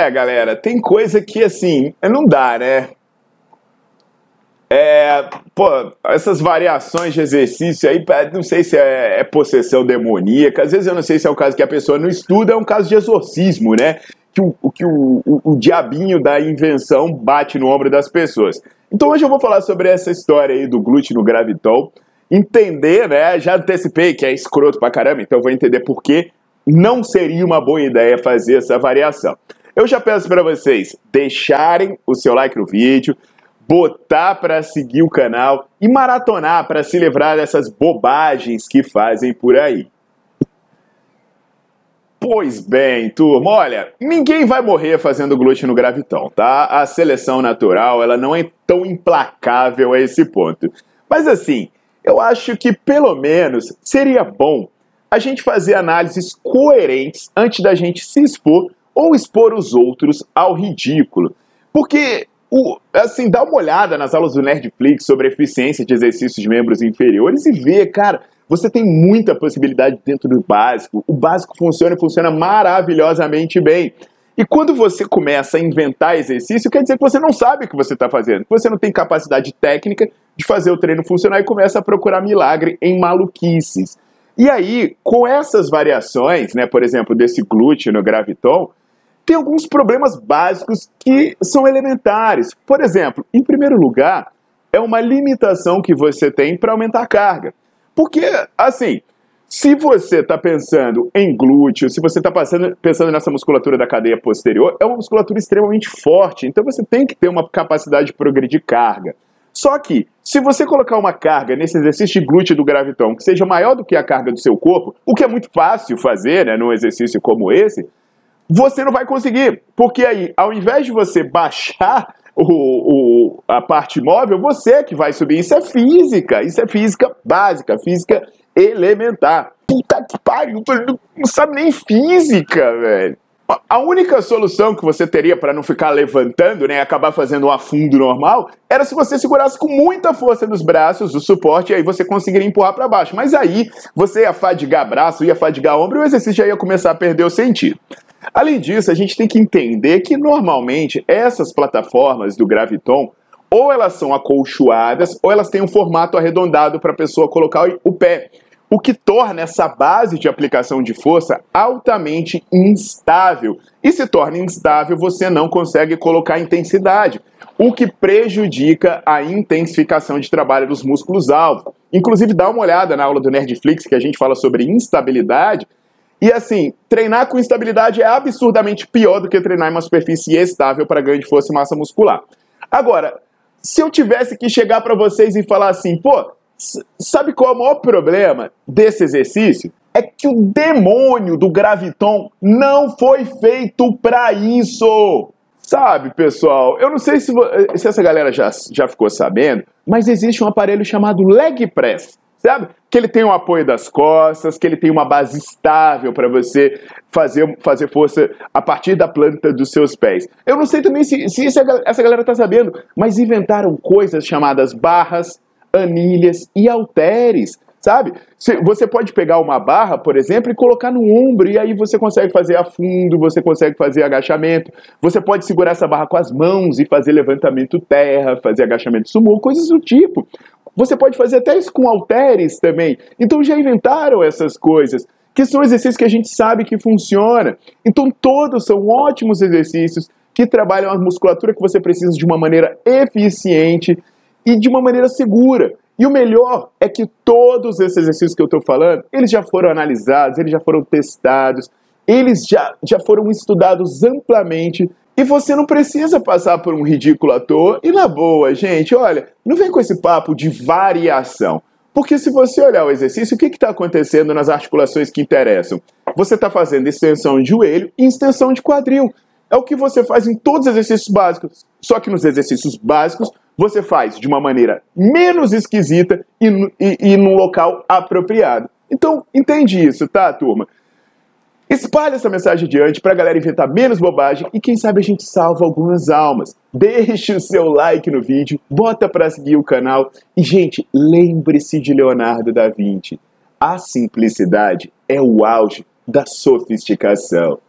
É, galera, tem coisa que assim, não dá, né? É, pô, essas variações de exercício aí, não sei se é, é, possessão demoníaca, às vezes eu não sei se é o caso que a pessoa não estuda, é um caso de exorcismo, né? Que o, que o, o, o diabinho da invenção bate no ombro das pessoas. Então hoje eu vou falar sobre essa história aí do glúteo no gravitol, entender, né? Já antecipei que é escroto pra caramba, então eu vou entender por que não seria uma boa ideia fazer essa variação. Eu já peço para vocês deixarem o seu like no vídeo, botar para seguir o canal e maratonar para se livrar dessas bobagens que fazem por aí. Pois bem, turma, olha, ninguém vai morrer fazendo glúteo no gravitão, tá? A seleção natural, ela não é tão implacável a esse ponto. Mas assim, eu acho que pelo menos seria bom a gente fazer análises coerentes antes da gente se expor ou expor os outros ao ridículo. Porque o, assim, dá uma olhada nas aulas do Nerdflix sobre eficiência de exercícios de membros inferiores e vê, cara, você tem muita possibilidade dentro do básico. O básico funciona e funciona maravilhosamente bem. E quando você começa a inventar exercício, quer dizer que você não sabe o que você está fazendo, que você não tem capacidade técnica de fazer o treino funcionar e começa a procurar milagre em maluquices. E aí, com essas variações, né, por exemplo, desse glúteo no graviton, tem alguns problemas básicos que são elementares. Por exemplo, em primeiro lugar, é uma limitação que você tem para aumentar a carga. Porque, assim, se você está pensando em glúteo, se você está pensando nessa musculatura da cadeia posterior, é uma musculatura extremamente forte, então você tem que ter uma capacidade de progredir carga. Só que, se você colocar uma carga nesse exercício de glúteo do gravitão que seja maior do que a carga do seu corpo, o que é muito fácil fazer né, num exercício como esse, você não vai conseguir. Porque aí, ao invés de você baixar o, o, a parte móvel, você é que vai subir. Isso é física, isso é física básica, física elementar. Puta que pariu, não sabe nem física, velho. A única solução que você teria para não ficar levantando, né, acabar fazendo um afundo normal, era se você segurasse com muita força nos braços, o suporte, e aí você conseguiria empurrar para baixo. Mas aí você ia fadigar braço, ia fadigar ombro, e o exercício já ia começar a perder o sentido. Além disso, a gente tem que entender que normalmente essas plataformas do Graviton ou elas são acolchoadas ou elas têm um formato arredondado para a pessoa colocar o pé, o que torna essa base de aplicação de força altamente instável. E se torna instável, você não consegue colocar intensidade, o que prejudica a intensificação de trabalho dos músculos alvo. Inclusive, dá uma olhada na aula do Nerdflix que a gente fala sobre instabilidade e assim, treinar com instabilidade é absurdamente pior do que treinar em uma superfície estável para ganho de força e massa muscular. Agora, se eu tivesse que chegar para vocês e falar assim, pô, sabe qual é o maior problema desse exercício? É que o demônio do graviton não foi feito para isso. Sabe, pessoal, eu não sei se, se essa galera já, já ficou sabendo, mas existe um aparelho chamado leg press sabe? Que ele tem o apoio das costas, que ele tem uma base estável para você fazer, fazer força a partir da planta dos seus pés. Eu não sei também se, se essa galera tá sabendo, mas inventaram coisas chamadas barras, anilhas e halteres sabe? Você pode pegar uma barra, por exemplo, e colocar no ombro, e aí você consegue fazer afundo, você consegue fazer agachamento, você pode segurar essa barra com as mãos e fazer levantamento terra, fazer agachamento sumô, coisas do tipo. Você pode fazer até isso com halteres também. Então já inventaram essas coisas, que são exercícios que a gente sabe que funciona. Então todos são ótimos exercícios que trabalham a musculatura que você precisa de uma maneira eficiente e de uma maneira segura. E o melhor é que todos esses exercícios que eu estou falando, eles já foram analisados, eles já foram testados, eles já, já foram estudados amplamente e você não precisa passar por um ridículo à toa. E na boa, gente, olha, não vem com esse papo de variação. Porque se você olhar o exercício, o que está acontecendo nas articulações que interessam? Você está fazendo extensão de joelho e extensão de quadril. É o que você faz em todos os exercícios básicos. Só que nos exercícios básicos, você faz de uma maneira menos esquisita e, e, e num local apropriado. Então, entende isso, tá, turma? Espalhe essa mensagem adiante para a galera inventar menos bobagem e quem sabe a gente salva algumas almas. Deixe o seu like no vídeo, bota para seguir o canal e, gente, lembre-se de Leonardo da Vinci. A simplicidade é o auge da sofisticação.